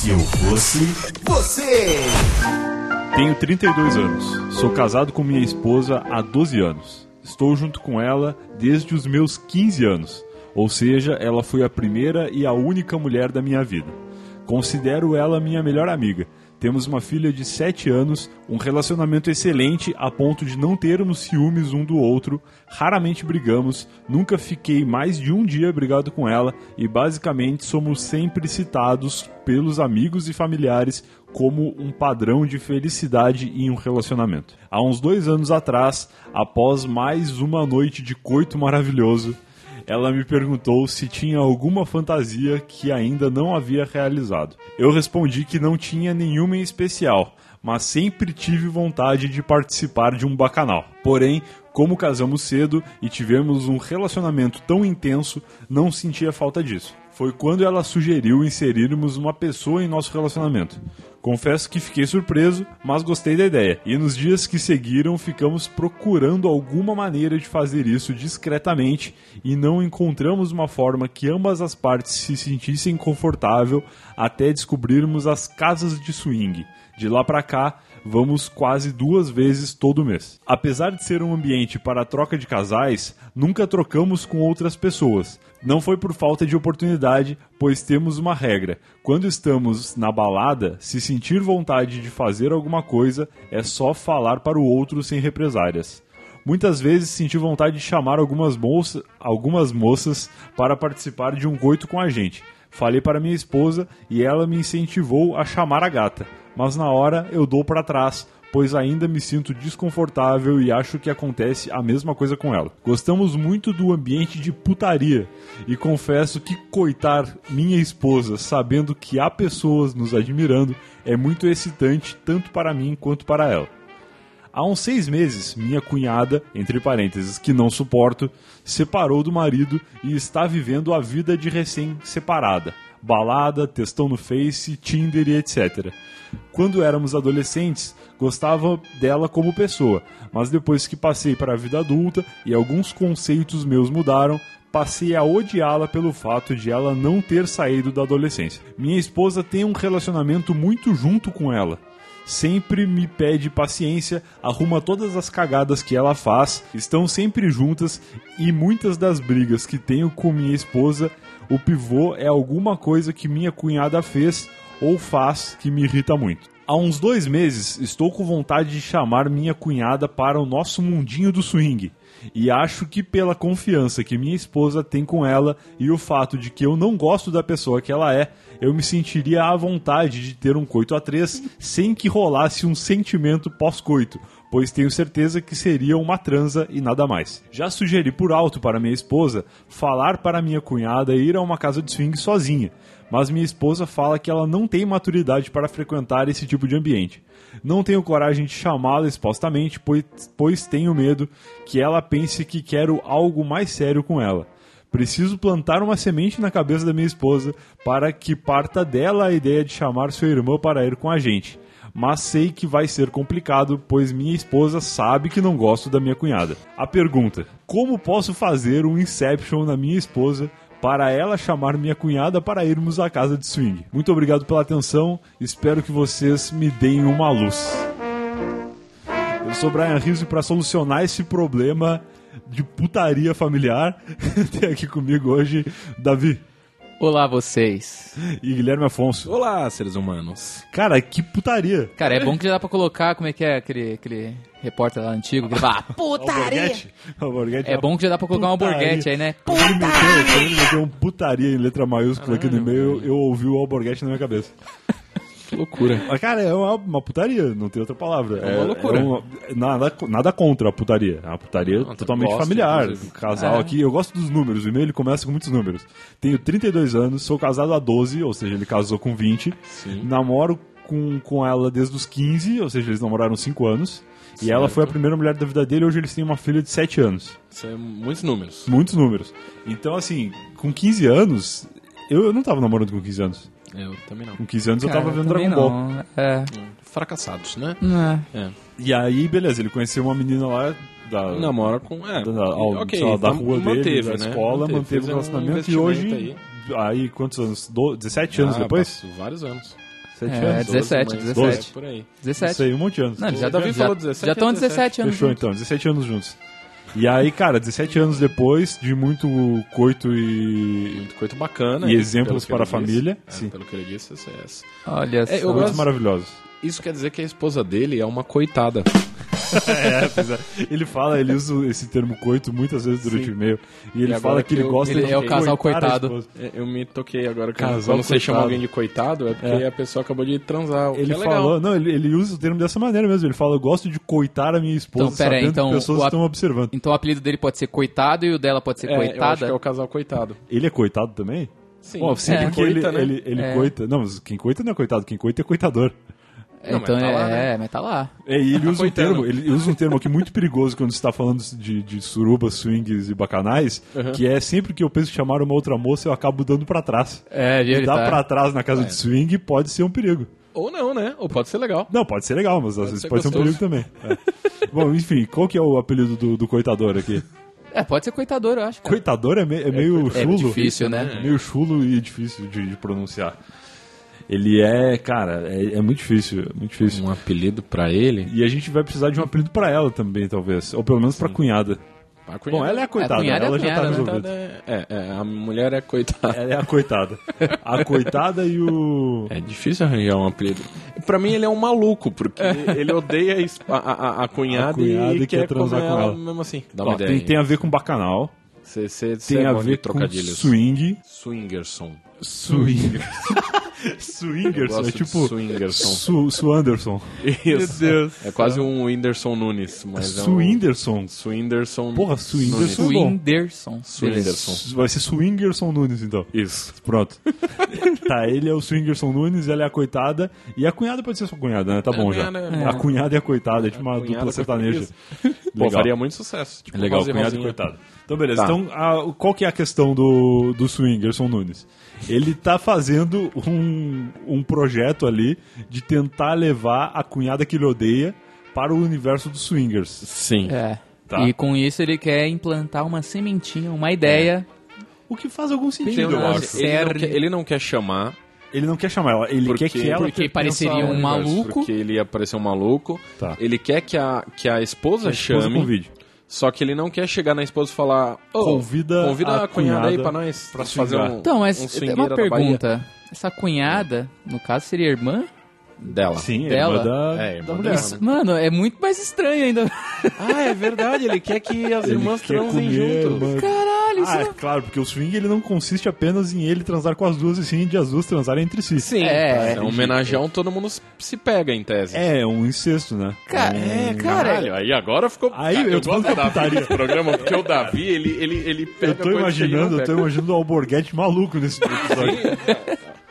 Se eu fosse você. Tenho 32 anos. Sou casado com minha esposa há 12 anos. Estou junto com ela desde os meus 15 anos. Ou seja, ela foi a primeira e a única mulher da minha vida. Considero ela minha melhor amiga temos uma filha de 7 anos, um relacionamento excelente a ponto de não termos ciúmes um do outro, raramente brigamos, nunca fiquei mais de um dia brigado com ela e basicamente somos sempre citados pelos amigos e familiares como um padrão de felicidade em um relacionamento. Há uns dois anos atrás, após mais uma noite de coito maravilhoso, ela me perguntou se tinha alguma fantasia que ainda não havia realizado. Eu respondi que não tinha nenhuma em especial, mas sempre tive vontade de participar de um bacanal. Porém, como casamos cedo e tivemos um relacionamento tão intenso, não sentia falta disso. Foi quando ela sugeriu inserirmos uma pessoa em nosso relacionamento. Confesso que fiquei surpreso, mas gostei da ideia. E nos dias que seguiram, ficamos procurando alguma maneira de fazer isso discretamente e não encontramos uma forma que ambas as partes se sentissem confortável até descobrirmos as casas de swing. De lá para cá, vamos quase duas vezes todo mês. Apesar de ser um ambiente para troca de casais, nunca trocamos com outras pessoas. Não foi por falta de oportunidade, pois temos uma regra: quando estamos na balada, se sentir vontade de fazer alguma coisa, é só falar para o outro sem represárias. Muitas vezes senti vontade de chamar algumas, moça, algumas moças para participar de um coito com a gente. Falei para minha esposa e ela me incentivou a chamar a gata, mas na hora eu dou para trás, pois ainda me sinto desconfortável e acho que acontece a mesma coisa com ela. Gostamos muito do ambiente de putaria e confesso que coitar minha esposa sabendo que há pessoas nos admirando é muito excitante tanto para mim quanto para ela. Há uns seis meses, minha cunhada, entre parênteses, que não suporto, separou do marido e está vivendo a vida de recém-separada. Balada, textão no Face, Tinder e etc. Quando éramos adolescentes, gostava dela como pessoa, mas depois que passei para a vida adulta e alguns conceitos meus mudaram, passei a odiá-la pelo fato de ela não ter saído da adolescência. Minha esposa tem um relacionamento muito junto com ela sempre me pede paciência, arruma todas as cagadas que ela faz, estão sempre juntas e muitas das brigas que tenho com minha esposa, o pivô é alguma coisa que minha cunhada fez ou faz que me irrita muito. Há uns dois meses estou com vontade de chamar minha cunhada para o nosso mundinho do swing. E acho que pela confiança que minha esposa tem com ela e o fato de que eu não gosto da pessoa que ela é, eu me sentiria à vontade de ter um coito a três sem que rolasse um sentimento pós-coito, pois tenho certeza que seria uma transa e nada mais. Já sugeri por alto para minha esposa falar para minha cunhada ir a uma casa de swing sozinha, mas minha esposa fala que ela não tem maturidade para frequentar esse tipo de ambiente. Não tenho coragem de chamá-la expostamente, pois, pois tenho medo que ela pense que quero algo mais sério com ela. Preciso plantar uma semente na cabeça da minha esposa para que parta dela a ideia de chamar sua irmã para ir com a gente. Mas sei que vai ser complicado, pois minha esposa sabe que não gosto da minha cunhada. A pergunta: como posso fazer um Inception na minha esposa para ela chamar minha cunhada para irmos à casa de swing? Muito obrigado pela atenção, espero que vocês me deem uma luz. Eu sou Brian Rizzo e para solucionar esse problema de putaria familiar. Tem aqui comigo hoje Davi. Olá, vocês. E Guilherme Afonso. Olá, seres humanos. Cara, que putaria. Cara, é bom que já dá pra colocar, como é que é aquele, aquele repórter lá antigo que fala, putaria. É bom que já dá pra colocar uma alborguete aí, né? Putaria. Quando ele meteu um putaria em letra maiúscula aqui no e-mail, eu ouvi o alborguete na minha cabeça. Que loucura. Mas, cara, é uma, uma, putaria, não tem outra palavra. É, uma loucura. É uma, nada, nada contra a putaria. É uma putaria não, totalmente gosto, familiar. Inclusive. Casal é. aqui, eu gosto dos números. O e-mail ele começa com muitos números. Tenho 32 anos, sou casado há 12, ou seja, ele casou com 20. Sim. Namoro com, com ela desde os 15, ou seja, eles namoraram 5 anos. Certo. E ela foi a primeira mulher da vida dele, hoje eles têm uma filha de 7 anos. Isso é muitos números. Muitos números. Então, assim, com 15 anos, eu, eu não tava namorando com 15 anos. Eu também não. Com 15 anos Cara, eu tava vendo Dragon Ball. Não. É. Fracassados, né? É. é. E aí, beleza, ele conheceu uma menina lá da. Namora com. É. Da, ao, okay, lá, da rua manteve, dele, da né? escola, manteve, manteve um relacionamento um e hoje. Aí. aí, quantos anos? Do, 17 anos ah, depois? Vários anos. 17 É, anos. 17, 12, mas 17. é por aí. 17. Isso aí, um monte de anos. Não, O já Davi já- falou 17, Já estão é 17 anos. Fechou juntos. então, 17 anos juntos. E aí, cara, 17 anos depois de muito coito e. Muito coisa bacana. E pelo exemplos para a família. É, pelo que ele disse, é essa. Olha só. É, eu Muito gosto- maravilhosos. Isso quer dizer que a esposa dele é uma coitada. É, pois é. Ele fala, ele usa esse termo coito muitas vezes durante Sim. o e-mail. E ele E fala que que ele eu- gosta Ele de é o casal coitado. É, Eu me toquei agora que Casal quando você chama coitado. alguém de coitado, é porque É. a pessoa acabou de transar. O Ele que é legal. falou, não, ele, ele usa o termo dessa maneira mesmo. Ele fala, eu gosto de coitar a minha esposa Então, pera aí, então, pessoas o ap- estão observando. Então o apelido dele pode ser coitado e o dela pode ser É, eu acho coitada. que é o casal coitado. Ele é coitado também? Sim. Bom, sim, É. porque ele, Coita, né? ele, ele É. coita. Não, mas quem coita não é coitado, quem coita é coitador. Não, mas então tá é, lá, né? mas tá lá. É, e ele usa um termo, ele usa um termo aqui muito perigoso quando você está falando de, de surubas, swings e bacanais, que é sempre que eu penso em chamar uma outra moça, eu acabo dando pra trás. É, viu? E Ele dar tá... pra trás na casa de swing pode ser um perigo. Ou não, né? Ou pode ser legal. Não, pode ser legal, mas às vezes ser pode ser um gostoso. perigo também. É. Bom, enfim, qual que é o apelido do, do coitador aqui? É, pode ser coitador, eu acho. cara. Coitador é, me- é meio É chulo. difícil, né? É meio chulo e difícil de, de pronunciar. Ele é, cara, é, é muito difícil, é muito difícil. Um apelido pra ele. E a gente vai precisar de um apelido pra ela também, talvez. Ou pelo menos pra cunhada. A Bom, ela é a coitada, cunhada é a ela já tá cunhada, né? resolvida. É, é, a mulher é coitada. Ela é a coitada. A coitada e o. É difícil arranjar um apelido. Pra mim, ele é um maluco, porque ele odeia a, a, a- a cunhada, A cunhada e e quer quer transar com ela ela. mesmo assim. Dá Ó, uma ideia. tem, tem a ver com bacanal, Cê, cê, cê tem é a ver com swing. Swingerson. Swing. Swingerson, é tipo. Swingerson. Su, Su Anderson. Isso. É quase um Whindersson Nunes. Mas é um... Swinderson. Swinderson. Porra, Swinderson. Nunes. bom. Swinderson. Swinderson. Vai ser Swingerson Nunes, então. Isso. Pronto. tá, ele é o Swingerson Nunes, ela é a coitada. E a cunhada pode ser sua cunhada, né? Tá bom já. cunhada é A cunhada e a coitada, é tipo uma cunhada dupla sertaneja. Isso. Pô, faria muito sucesso. Tipo, É legal, Rosa e coitado. Então, beleza. Tá. Então, a- qual que é a questão do, do Swingerson Nunes? Ele tá fazendo um, um projeto ali de tentar levar a cunhada que ele odeia para o universo dos swingers. Sim. É. Tá. E com isso ele quer implantar uma sementinha, uma ideia. O que faz algum sentido, eu acho. Ele não, quer, ele não quer chamar, Ele não quer chamar ela, ele Porque- quer que ela porque pareceria um maluco. porque ele ia parecer um maluco. Tá. Ele quer que a, que a esposa A esposa chame, convide. Só que ele não quer chegar na esposa e falar "Ô, Convida convida a a, cunhada aí pra nós pra fazer um Então, mas um é uma da Bahia." pergunta. Essa cunhada, no caso, seria irmã? Dela. Sim, é Dela? irmã da, É, irmã da mulher. né? Mano, é muito mais estranho ainda. Ah, é verdade, ele quer que as Ele irmãs transem junto. irmã. Caralho, isso Ah, é não... claro, porque o swing ele não consiste apenas em ele transar com as duas, e sim de as duas transarem entre si. Sim, É. é, um homenageão, todo mundo se pega em tese. É, um incesto, né? Ca- é, cara, Caralho, aí agora ficou. Aí Cara, eu tô gosto falando da que é Davi nesse programa, porque o Davi, ele, ele, ele pega Eu tô imaginando, eu tô imaginando o Alborguete maluco nesse episódio.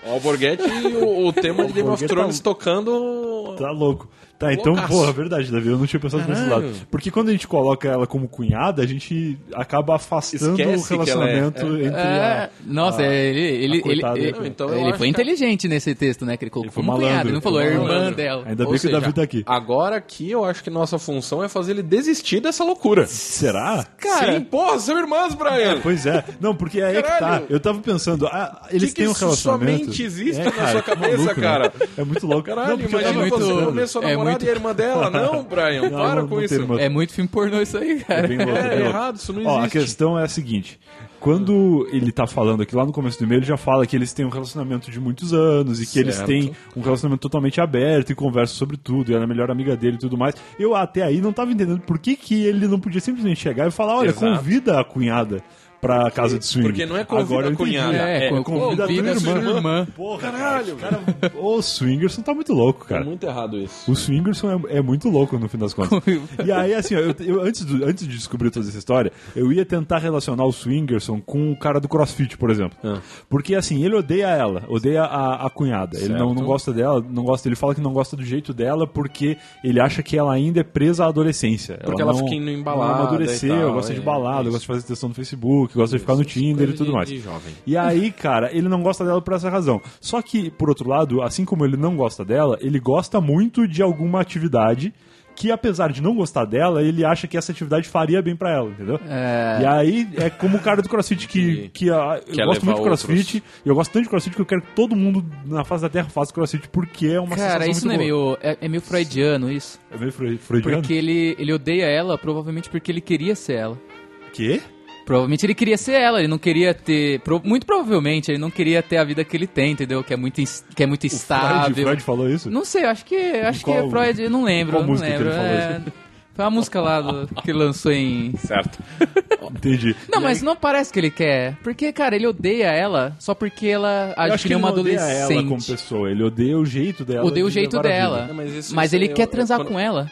O Alborguete e o, o tema de Game of Alborguete Thrones tá- tocando. Tá louco. Tá, então, Loucaço. porra, verdade, Davi, eu não tinha pensado por esse Caralho. lado. Porque quando a gente coloca ela como cunhada, a gente acaba afastando Esquece o é- relacionamento é. entre É, a... nossa, a- ele, ele, ele, coitada. ele, Não, então ele foi que- inteligente nesse texto, né? Que ele colocou foi como malandro, cunhado, ele não falou a irmã dela. Ainda Ou bem que o seja, Davi tá aqui. Agora aqui eu acho que nossa função é fazer ele desistir dessa loucura. Será? Cara, Sim, porra, são irmãs, Brian. Pois é. Não, porque aí é que tá. Eu tava pensando, ah, eles Que que têm um isso relacionamento. somente existe É, na cara, sua cabeça, né? cara? É muito louco. Caralho, imagina você comer sua é namorada muito- e a irmã dela. Não, Brian, Não, para não, com não isso. irmã. é muito filme pornô isso aí, cara. É bem louco, É bem louco. errado, isso não Ó, a existe. questão é a seguinte. Quando ele tá falando aqui lá no começo do e-mail, ele já fala que eles têm um relacionamento de muitos anos e que eles Certo. têm um relacionamento totalmente aberto e conversam sobre tudo, e ela é a melhor amiga dele e tudo mais. Eu até aí não tava entendendo por que, que ele não podia simplesmente chegar e falar: olha, Exato. convida a cunhada pra casa de swing. porque não é convida Agora a cunhada, É, é co- convida a tua convida a sua irmã. irmã. Porra, Caralho, cara, o Swingerson tá muito louco, cara. É muito errado isso. O Swingerson é, é muito louco no fim das contas. e aí, assim, ó, eu, eu- antes, do- antes de descobrir toda essa história, eu ia tentar relacionar o Swingerson com o cara do CrossFit, por exemplo. Ah. Porque, assim, ele odeia ela, odeia a, a cunhada. Ele não, Certo. não gosta dela, não gosta, ele fala que não gosta do jeito dela porque ele acha que ela ainda é presa à adolescência. Porque ela não, fica indo em não balada amadureceu, tal, gosta de é, balada, isso. gosta de fazer textão no Facebook, gosta de ficar no Tinder e tudo de- mais. de jovem. E aí, cara, ele não gosta dela por essa razão. Só que, por outro lado, assim como ele não gosta dela, ele gosta muito de alguma atividade que apesar de não gostar dela, ele acha que essa atividade faria bem pra ela, entendeu? É. E aí é como o cara do CrossFit que, que, ah, eu gosto muito de CrossFit, e eu gosto tanto de CrossFit que eu quero que todo mundo na face da Terra faça CrossFit porque é uma Cara, sensação isso não é boa. meio. É, é meio freudiano isso. É meio freu- freudiano? Porque ele, ele odeia ela, provavelmente porque ele queria ser ela. Quê? Provavelmente ele queria ser ela, ele não queria ter. pro- muito provavelmente ele não queria ter a vida que ele tem, entendeu? Que é muito, que é muito Freud, estável. Freud falou isso? Não sei, acho que. Acho qual- que Freud, eu não lembro. qual eu não música que lembro. ele falou é, foi uma música lá do- que ele lançou em. Certo. Entendi. Não, mas não parece que ele quer. Porque, cara, ele odeia ela só porque ela acho que que nem ele uma odeia adolescente. ela como pessoa, ele odeia o jeito dela. Odeia o jeito dela. Não, mas mas isso- ele isso quer eu- transar quando- com ela.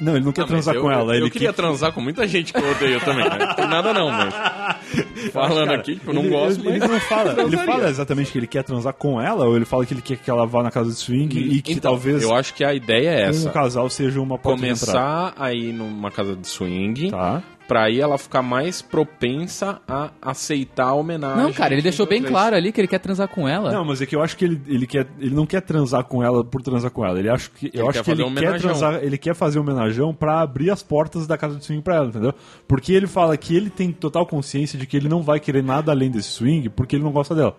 Não, ele não quer Ah, transar eu- com ela. Eu, ele queria quer... transar com muita gente que eu odeio também. Né? Tem nada não, mas. Falando Cara, aqui, tipo, eu não ele- gosto, ele, mas. ele não fala. Ele fala exatamente que ele quer transar com ela, ou ele fala que ele quer que ela vá na casa de swing e que Então, talvez Eu acho que a ideia é um essa. casal seja uma porta. Começar a ir numa casa de swing, Tá. Pra aí ela ficar mais propensa a aceitar a homenagem. Não, cara, ele deixou bem claro ali que ele quer transar com ela. Não, mas é que eu acho que ele, ele, quer, ele não quer transar com ela por transar com ela. Ele acho que, eu Ele acho quer que ele um quer transar, ele quer fazer um homenajão pra abrir as portas da casa de swing pra ela, entendeu? Porque ele fala que ele tem total consciência de que ele não vai querer nada além desse swing porque ele não gosta dela.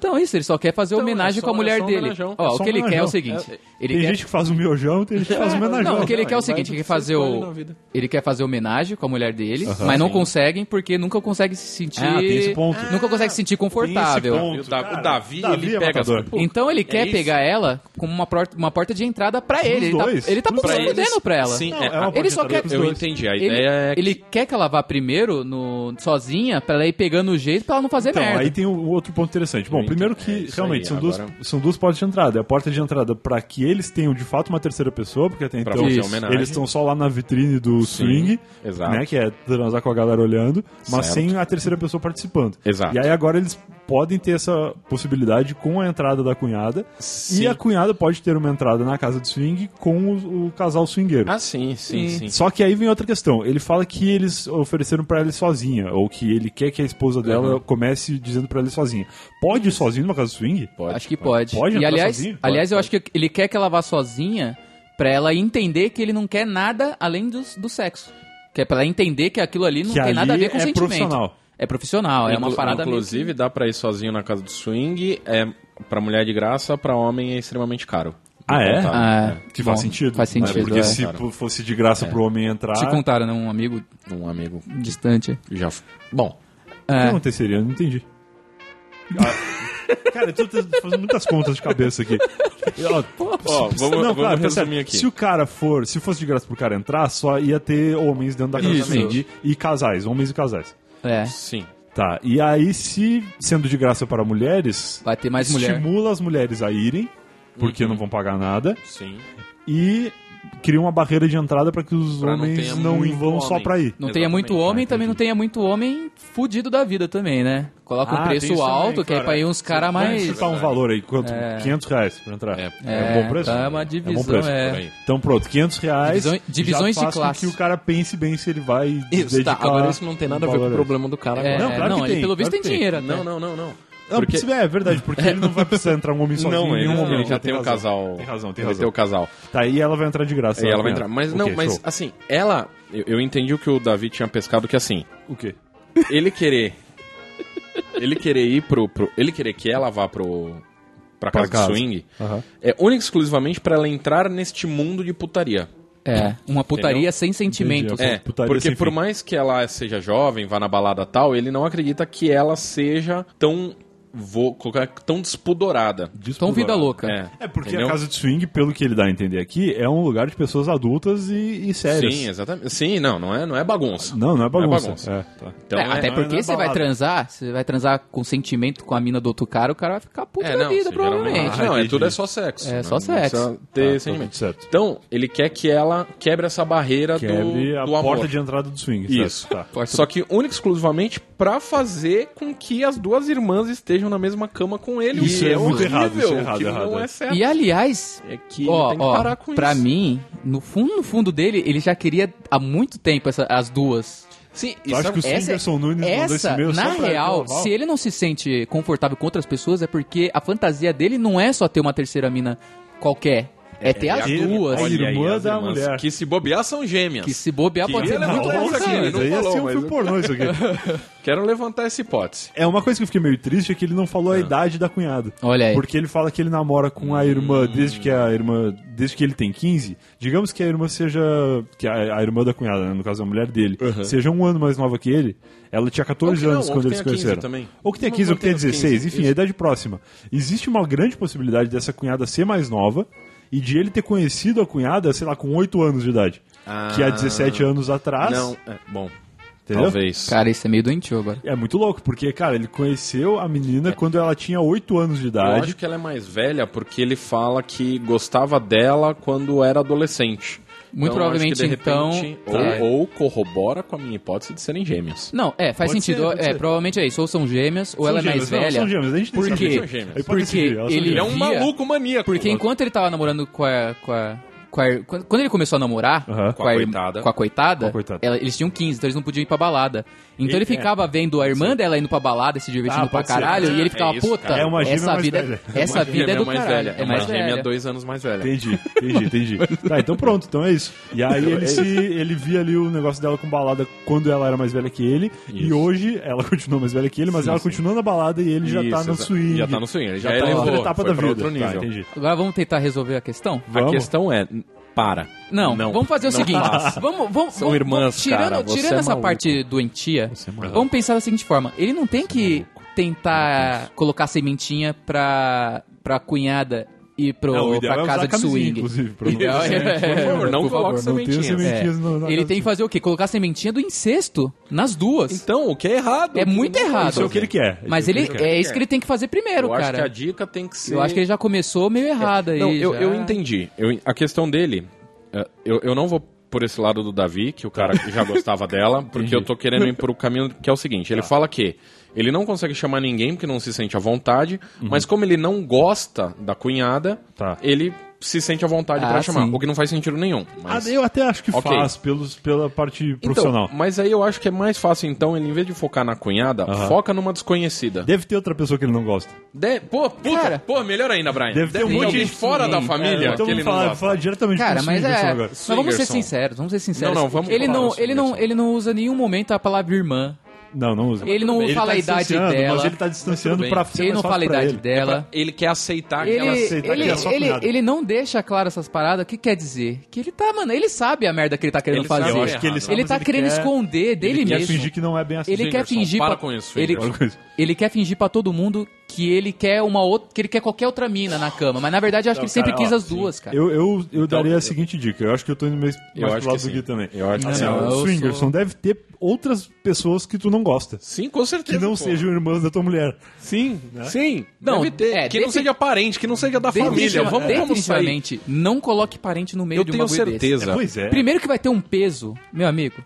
Então, isso, ele só quer fazer Então, homenagem é só- com a mulher é só um dele. homenajão. Ó, É o que um ele quer é o seguinte: ele tem quer... gente que faz o miojão, tem gente que faz o homenajão. Não, o que ele quer é o Não, seguinte, ele quer fazer o... Ele quer fazer homenagem com a mulher dele, mas não Sim. conseguem porque nunca consegue se sentir... Ah, tem esse ponto. Nunca consegue se sentir confortável. Tem esse o Da- Cara, o Davi, Davi ele é pega Então ele quer pegar ela como uma porta, uma porta de entrada pra ele. Ele tá, dois. ele tá fudendo pra ela. Sim, Não, é, é Ele só quer... eu entendi. A Ele, ideia é ele quer que ela vá primeiro, sozinha, pra ela ir pegando o jeito pra ela não fazer Então, merda. aí tem um outro ponto interessante. Bom, primeiro entendo. que É isso realmente aí, são, duas, agora- são duas portas de entrada. É a porta de entrada pra que eles tenham de fato uma terceira pessoa, porque até então Isso. eles estão só lá na vitrine do swing, exato. né? Que é transar com a galera olhando, mas Certo. sem a terceira pessoa participando. Exato. E aí agora eles podem ter essa possibilidade com a entrada da cunhada. Sim. E a cunhada pode ter uma entrada na casa de swing com o, o casal swingueiro. Ah, sim, sim, Sim. sim. Só que aí vem outra questão. Ele fala que eles ofereceram pra ela sozinha, ou que ele quer que a esposa dela Uhum. comece dizendo pra ela sozinha. Pode ir sozinho numa casa swing? Pode. Acho que pode. Pode e aliás, sozinho? aliás Pode, eu acho que ele quer que ela vá sozinha pra ela entender que ele não quer nada além do, do sexo. Que é pra ela entender que aquilo ali não Que tem nada a ver com é sentimento. profissional. É profissional, é uma parada meio Inclusive, dá pra ir sozinho na casa do swing. É pra mulher de graça, pra homem é extremamente caro. Ah, é? contaram. Ah, Que bom, faz sentido. Faz né? sentido, Porque é. se fosse de graça pro homem entrar, Te contaram, né? Um amigo Um amigo distante. já. Bom, o que É. aconteceria? Eu não entendi. Ah, Cara, eu tô fazendo muitas contas de cabeça aqui. Ó, Ó, vamos- vamos tá resumir aqui. Se o cara for, se fosse de graça pro cara entrar, só ia ter homens dentro da casa swing e casais, homens e casais. É. sim. Tá, e aí se sendo de graça para mulheres, Vai ter mais mulher. estimula as mulheres a irem, porque Uhum. não vão pagar nada, Sim. e cria uma barreira de entrada para que os Pra não homens tenha não, muito vão só homem. pra ir. Não tenha Exatamente. muito homem, Ah, também não tenha muito homem fudido da vida também, né? Coloca um Ah, tem preço isso também, alto, que é pra ir uns caras mais... Vamos chutar um valor aí, quanto? É. 500 reais pra entrar. É, É, um bom preço? tá uma É bom divisão, preço. é. Aí. Então pronto, 500 reais Divisões- divisões de classe. que o cara pense bem se ele vai Isso, dedicar tá. Agora isso não tem nada a ver com o problema do cara É. Não, claro não, que ele tem, pelo visto claro tem que tem. dinheiro até. Não, não, não, não. Não, Porque- é, é verdade, porque ele não vai precisar entrar um homem sozinho. Não, ele, nenhum não, homem, ele já tem um razão. casal. Tem razão, tem Vai razão. ter o casal. Tá, e ela vai entrar de graça. Aí ela com vai entrar. Mas Ok, não, mas show. assim, ela. Eu, eu entendi o que o Davi tinha pescado, que assim, O quê? ele querer. ele querer ir pro, pro- Ele querer que ela vá pro. Pra Pra casa, casa. de swing Aham. é única e exclusivamente pra ela entrar neste mundo de putaria. É, uma putaria Entendeu? sem sentimento. Entendi, É, putaria porque por fim. mais que ela seja jovem, vá na balada tal, ele não acredita que ela seja tão. Vou colocar tão despudorada. Tão vida louca. É, É porque entendeu? a casa de swing, pelo que ele dá a entender aqui, é um lugar de pessoas adultas e, e sérias. Sim, exatamente. Sim, não, não é, não é bagunça. Não, não é bagunça. bagunça. É, tá. Então, É, é- até não é- porque não é você vai transar, você vai transar com sentimento com a mina do outro cara, o cara vai ficar puto É, da não, vida, se provavelmente. Ah, não, é tudo é só sexo. É né? só Não sexo. ter tá sentimento. Então, ele quer que ela quebre essa barreira Quebre do, a do amor. porta de entrada do swing. certo? Isso. Tá. Só que única e exclusivamente pra fazer com que as duas irmãs estejam na mesma cama com ele. Isso o que é muito horrível, errado, isso é errado, que errado, não é. é certo. E aliás, É que ó, tem que ó, parar com pra isso. mim, no fundo, no fundo dele, ele já queria há muito tempo essa- as duas. Sim, Eu acho que o Essa, Whindersson Nunes mandou esse essa e-mail só na pra real, provar. se ele não se sente confortável com outras pessoas, é porque a fantasia dele não é só ter uma terceira mina qualquer. É ter as duas. A aí, irmã as da mulher. Que se bobear são gêmeas. Que se bobear pode ser muito isso aqui, ele não aí ia falou, ser um filme pornô isso aqui. Quero levantar essa hipótese. É uma coisa que eu fiquei meio triste é que ele não falou a Ah. idade da cunhada. Olha aí. Porque ele fala que ele namora com a irmã desde que a irmã, desde que ele tem 15. Digamos que a irmã seja que a, a irmã da cunhada, né, no caso a mulher dele, seja um ano mais nova que ele. Ela tinha 14 Ou que não, anos quando que eles se tenha 15 conheceram. também. Ou que tenha Não 15 ou que tenha mantém os 16, 15, enfim, isso. a idade próxima. Existe uma grande possibilidade dessa cunhada ser mais nova e de ele ter conhecido a cunhada, sei lá, com 8 anos de idade. Que há 17 anos atrás, Não, é, bom, entendeu? talvez. Cara, isso é meio doentio agora. É muito louco, porque, cara, ele conheceu a menina quando ela tinha 8 anos de Eu idade. acho que ela é mais velha porque ele fala que gostava dela quando era adolescente. Muito Então, acho que, provavelmente, de repente, então, tá. Ou, ou corrobora com a minha hipótese de serem gêmeas. Não, é, faz Pode sentido. ser, é, ser. provavelmente é isso. Ou são gêmeas, ou São ela é mais não, velha. são gêmeas, a gente nem Por quê? Porque são ele Ele é um maluco maníaco. Porque enquanto ele tava namorando com a. Com a com a- quando ele começou a namorar Aham. Com a coitada. com a coitada, Com a coitada. ela- eles tinham 15, então eles não podiam ir pra balada. Então ele, Ele- ficava vendo a irmã dela indo pra balada e se divertindo Ah, pra pode ser. caralho, e ele É ficava, isso, puta, cara. É uma gêmea essa mais vida, velha. essa Uma vida é do mais caralho. velha. É mais uma gêmea velha. dois anos mais velha. Entendi, entendi, entendi. Tá, então pronto, então é isso. E aí ele, se, ele via ali o negócio dela com balada quando ela era mais velha que ele, e Isso. hoje ela continua mais velha que ele, mas ela continua na balada e ele já tá no swing. Já tá no swing. Ele Já já, tá elevou, outra etapa da vida. outro Tá, nível. Agora vamos tentar resolver a questão? A questão é, para. Não, vamos fazer o Não seguinte. faça. Vamos, vamos, São vamos- irmãs, tirando, cara, você tirando é essa maluco. parte doentia, Você é vamos pensar da seguinte forma. Ele não tem que tentar colocar sementinha pra, pra cunhada ir pro, Não, pra é casa de swing. inclusive, não Ideal é- semente. Por favor, não por coloque Não sementinhas. sementinhas É. na Ele casa tem que fazer o quê? Colocar a sementinha do incesto nas duas. Então, o que é errado? É muito Não, errado. Isso é o que ele quer. Mas é ele, ele quer. é isso que ele tem que fazer primeiro, Eu acho cara. que a dica tem que ser... Eu acho que ele já começou meio errado aí. Não, eu, já. eu entendi. Eu, a questão dele, é, eu, eu não vou por esse lado do Davi, que o cara já gostava dela, porque eu tô querendo ir pro caminho que é o seguinte, ele fala que ele não consegue chamar ninguém porque não se sente à vontade, mas como ele não gosta da cunhada, Tá. ele se sente à vontade Ah, pra chamar, sim. o que não faz sentido nenhum. Mas... Ah, eu até acho que Ok. faz pelos, pela parte profissional. Então, mas aí eu acho que é mais fácil, então, ele, em vez de focar na cunhada, Aham. foca numa desconhecida. Deve ter outra pessoa que ele não gosta. De... Pô, puta, Cara, pô, melhor ainda, Brian. deve ter um monte de- fora da Sim, família então que ele não gosta. falar diretamente Cara, com o mas é. agora. Mas vamos ser sinceros, vamos ser sinceros. Não, não, vamos ele não, ele não, ele não usa em nenhum momento a palavra irmã. Não, não usa. Ele não fala tá a idade dela. Mas ele tá distanciando pra ser Ele não fala a idade ele. dela. Ele quer aceitar que Ele, ela aceita ele, que é só ele, ele não deixa claro essas paradas. O que quer dizer? Que ele tá, mano, ele sabe a merda que ele tá querendo Ele fazer. Eu acho que ele sabe, Ele tá querendo quer- esconder dele Ele quer mesmo. fingir que não é bem assim. Ele quer fingir para pra, com isso, ele, Swingerson. Para com isso. ele quer fingir pra todo mundo que ele quer uma outra, que ele quer qualquer outra mina na cama, mas na verdade eu acho que ele sempre cara, quis ó, as duas, cara. Eu, eu, eu daria eu- a seguinte dica. Eu acho que eu tô indo mais, Eu mais acho pro lado que do sim. Gui também. Eu acho que Assim, sim. Não, o eu Swingerson sou- deve ter outras pessoas que tu não gosta. Sim, com certeza. Que não pô. sejam irmãs da tua mulher. Sim, sim. Não, deve ter. é, que não defi- seja parente, que não seja da família. Vamos, vamos sair. definitivamente, não coloque parente no meio Eu de um tenho bagulho desse. certeza. Pois é. Primeiro que vai ter um peso, meu amigo.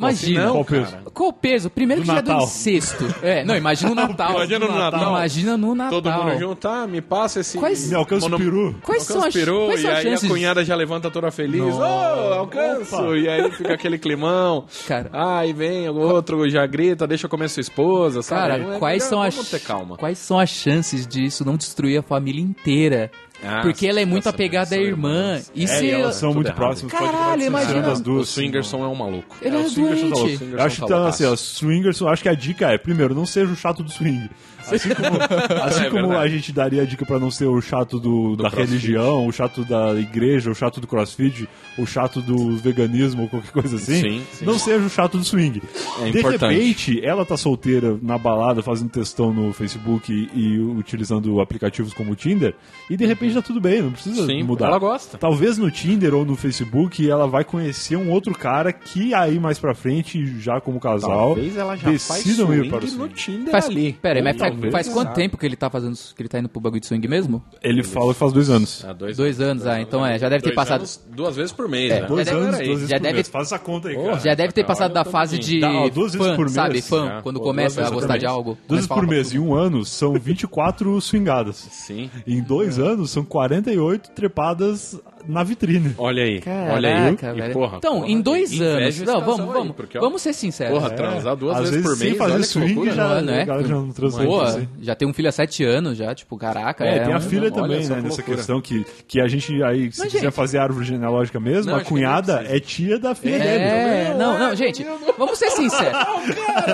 Imagina. Não, Qual cara. peso? Qual o peso? Primeiro Do que já é do Natal. incesto. É, não, imagina o Natal. Imagina no Natal. Imagina no Natal. Todo mundo junto, tá? Me passa esse. Quais- Me alcança o peru. Quais Alcança são as, peru, quais e são as aí chances? a cunhada já levanta toda feliz. Nossa. Oh, alcanço! Opa. E aí fica aquele climão. Cara. Aí vem o outro, já grita, deixa eu comer sua esposa, sabe? Cara, é quais melhor, são as Vamos ter calma. quais são as chances disso não destruir a família inteira? Ah, Porque ela é muito nossa, apegada à irmã. irmãs. E É, se e elas são muito próximas. Caralho, imagina- as O duas. Swingerson é um maluco. ele é, o Swingerson tá doente. Eu acho que então, assim, ó, Swingerson, acho que a dica é, primeiro, não seja o chato do swing. Assim como, assim É como a gente daria a dica pra não ser o chato do, da crossfit. religião, o chato da igreja, o chato do crossfit, o chato do veganismo ou qualquer coisa assim, Sim, sim. não seja o chato do swing. É De importante. repente, ela tá solteira na balada, fazendo testão no Facebook e, e utilizando aplicativos como o Tinder, e de repente tá tudo bem, não precisa Sim, mudar. ela gosta. Talvez no Tinder ou no Facebook ela vai conhecer um outro cara que aí mais pra frente, já como casal, Talvez ela já faz decidam ir swing para o no swing. Tinder Faz, ali. pera aí, mas faz, faz quanto tempo que ele tá fazendo que ele tá indo pro bagulho de swing mesmo? Ele fala que faz dois anos. Ah, dois, Dois anos, ah, então é, já deve ter passado- anos, duas vezes por mês, É, né? Dois já deve- anos, Peraí. duas vezes já por deve- mês. Faz essa conta aí, cara. Já deve ter cara, passado da olha fase de Dá, duas vezes fã, por mês. sabe? Fã, É, quando começa a gostar de algo. Duas vezes por mês. Em um ano são 24 swingadas. Sim. Em dois anos são 48 trepadas na vitrine. Olha aí, Caraca, olha aí. velho. E, porra, então, porra, em dois anos. Não, vamos, aí, vamos, porque, ó, vamos ser sinceros. Porra, transar duas Às vezes por sem mês, fazer olha que swing loucura. já, Não é? galera já não transa Pô, assim. já tem um filho há sete anos já, tipo, caraca. É, tem a um- filha olha também, né, nessa questão que, que a gente aí, se Mas, quiser gente- fazer árvore genealógica mesmo, Não, a cunhada é tia da filha dele. É, não, não, gente, vamos ser sinceros.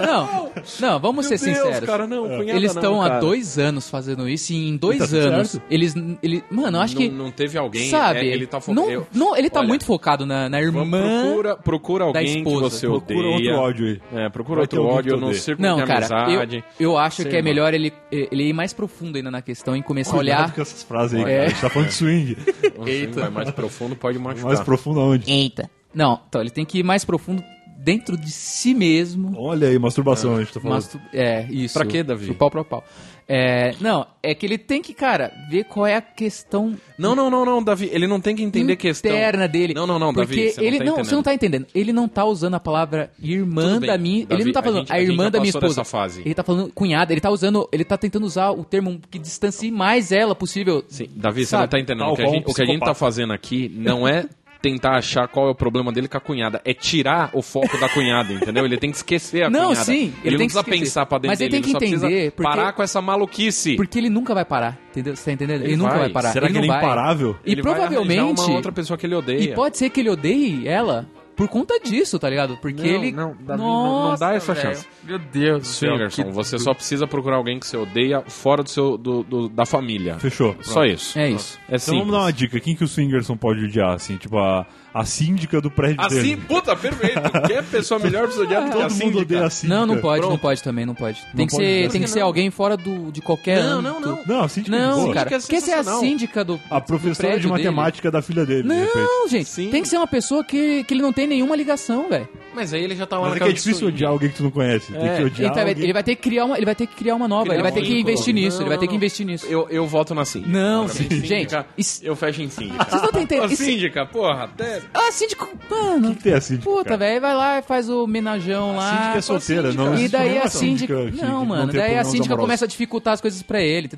Não, não, vamos ser sinceros. cara, não, cunhada Eles não, estão há dois anos fazendo isso e em dois tá tudo anos eles, ele, mano, eu acho não, que não teve alguém, sabe? É, ele tá fo- não, eu- não, ele tá Olha, muito focado na, na irmã. procura, procura da alguém que você Procura odeia. outro ódio aí. É, procura outro que ódio no círculo Não, de cara, amizade. eu, eu acho Sei, que é mano. melhor ele, ele ir mais profundo ainda na questão e começar a Cuidado olhar. com essas frases aí, É. cara. A gente tá falando de swing. Swing vai mais profundo, pode machucar. Mais profundo aonde? Eita. Não, então ele tem que ir mais profundo dentro de si mesmo. Olha aí, masturbação, a gente tá falando. Mas tu- é, isso. Pra quê, Davi? Pro pau pro pau. É, não, é que ele tem que, cara, ver qual é a questão Não, não, não, não, Davi. Ele não tem que entender a questão. interna dele. Não, não, não, porque Davi. Você ele não, tá não, entendendo. você não tá entendendo. Ele não tá usando a palavra irmã bem, da minha. Davi, ele não tá a falando gente- a, a gente irmã já da minha esposa. dessa fase. Ele tá falando cunhada. Ele tá usando. Ele tá tentando usar o termo que distancie mais ela possível. Sim, Davi, você Sabe? não tá entendendo. Tal O que, a gente, o que a gente tá fazendo aqui não é tentar achar qual é o problema dele com a cunhada. É tirar o foco da cunhada, entendeu? Ele tem que esquecer a Não, cunhada. sim, ele Ele, tem não que precisa esquecer. pensar pra dentro Mas ele dele. tem que precisa entender, porque- parar com essa maluquice. Porque ele nunca vai parar. Entendeu? Você tá entendendo? Ele, Ele nunca vai. vai parar. Será ele que ele é vai. imparável? E Ele vai provavelmente. uma outra pessoa que ele odeia. E pode ser que ele odeie ela por conta disso, tá ligado? Porque Não, ele. não, Davi, não- não Nossa, dá essa velho. chance. Meu Deus do céu. Swingerson, que- você só precisa procurar alguém que você odeia fora do seu, do, do- da família. Fechou. Só isso. É isso. É Então simples. vamos dar uma dica. Quem que o Swingerson pode odiar, assim? Tipo, a, a síndica do prédio Assim, dele. puta, perfeito. Quer pessoa melhor pra você odiar do que a Todo mundo síndica? odeia a síndica. Não, não pode, Pronto. não pode também, não pode. Tem Não que pode ser, mesmo? tem que ser alguém fora do, de qualquer Não, âmbito. não, não. Não, a síndica é de Não, boa. cara. é Quer ser a sensacional. síndica do. A do professora de prédio dele. matemática da filha dele, de. Não, gente. Sim. Tem que ser uma pessoa que, que ele não tem nenhuma ligação, velho. Mas aí ele já tá lá Mas na é que é do difícil odiar alguém que tu não conhece. Tem É. que odiar Ele, vai- alguém... ele vai ter que criar uma, ele vai ter que criar uma nova, Criar ele vai ter que investir nisso, ele vai ter que investir nisso. Eu, eu voto na síndica. Não, Gente, eu fecho em síndica. Vocês não Isso- síndica, porra, até... Ah, síndico. Mano. O que tem a síndica, Puta, velho, vai lá e faz o menajão lá. síndica é solteira, síndica. não E daí a síndica. que- não, que mano. não daí a síndica amorosos. começa a dificultar as coisas pra ele.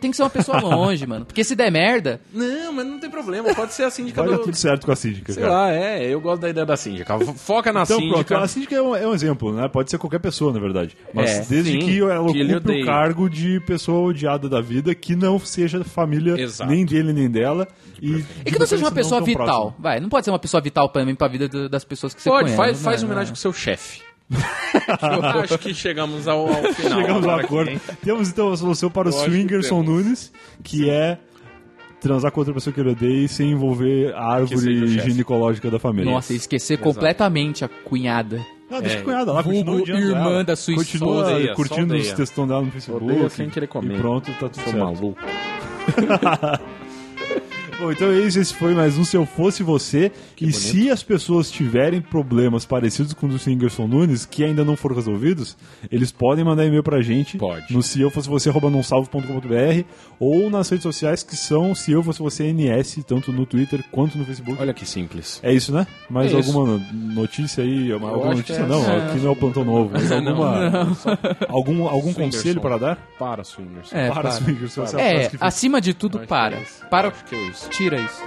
Tem, que ser uma pessoa longe, mano. Porque se der merda. Não, mas não tem problema, pode ser a síndica Vai dar do... tudo certo com a síndica, Sei cara. lá, é, eu gosto da ideia da síndica. Foca na Então, síndica. pronto, a síndica é um, é um exemplo, né? Pode ser qualquer pessoa, na verdade. Mas É, desde sim, que ela que ocupe o cargo de pessoa odiada da vida, que não seja família Exato. nem dele nem dela. E, E que não seja uma pessoa vital. Vai, não pode ser uma pessoa vital pra mim, pra vida do- das pessoas que você Pode, conhece. faz, Não, faz homenagem não. com o seu chefe. Eu acho que chegamos ao, ao final. Chegamos a agora acordo. aqui. Temos então a solução para o Swingerson. Nunes, que é transar com outra pessoa que ele odeia sem envolver a árvore ginecológica da família. Nossa, e esquecer completamente a cunhada. Não, deixa É, a cunhada lá, continua irmã ela. da sua Continua esposa. Odeia, curtindo os textão dela no Facebook. Odeia sem querer comer. E pronto, tá tudo Sou certo. maluco. Bom, então é isso. Esse foi mais um Se Eu Fosse Você. e bonito. se as pessoas tiverem problemas parecidos com o do Swingerson Nunes, que ainda não foram resolvidos, eles podem mandar e-mail pra gente. Pode. No se eu fosse você, arroba nãosalvo.com.br ou nas redes sociais que são se eu fosse você NS, tanto no Twitter quanto no Facebook. Olha que simples. É isso, né? Mais É isso. alguma notícia aí? Uma, alguma que notícia? é não, essa. aqui não é o plantão novo. Mas alguma, algum, algum Swingerson. conselho para dar? Para, swingers. É, para, para. Swingerson. essa é É, que acima de tudo, que para. é isso. Para, Acho que é isso. Tira isso.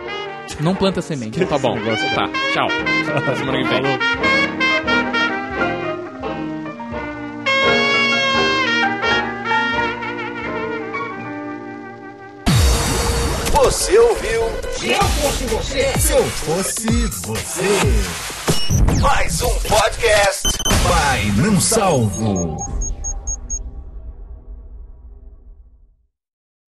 Não planta semente. Tá bom. Tá, tchau. Até semana que vem. Você ouviu? Se eu fosse você. Se eu fosse você. Mais um podcast. Vai, não salvo.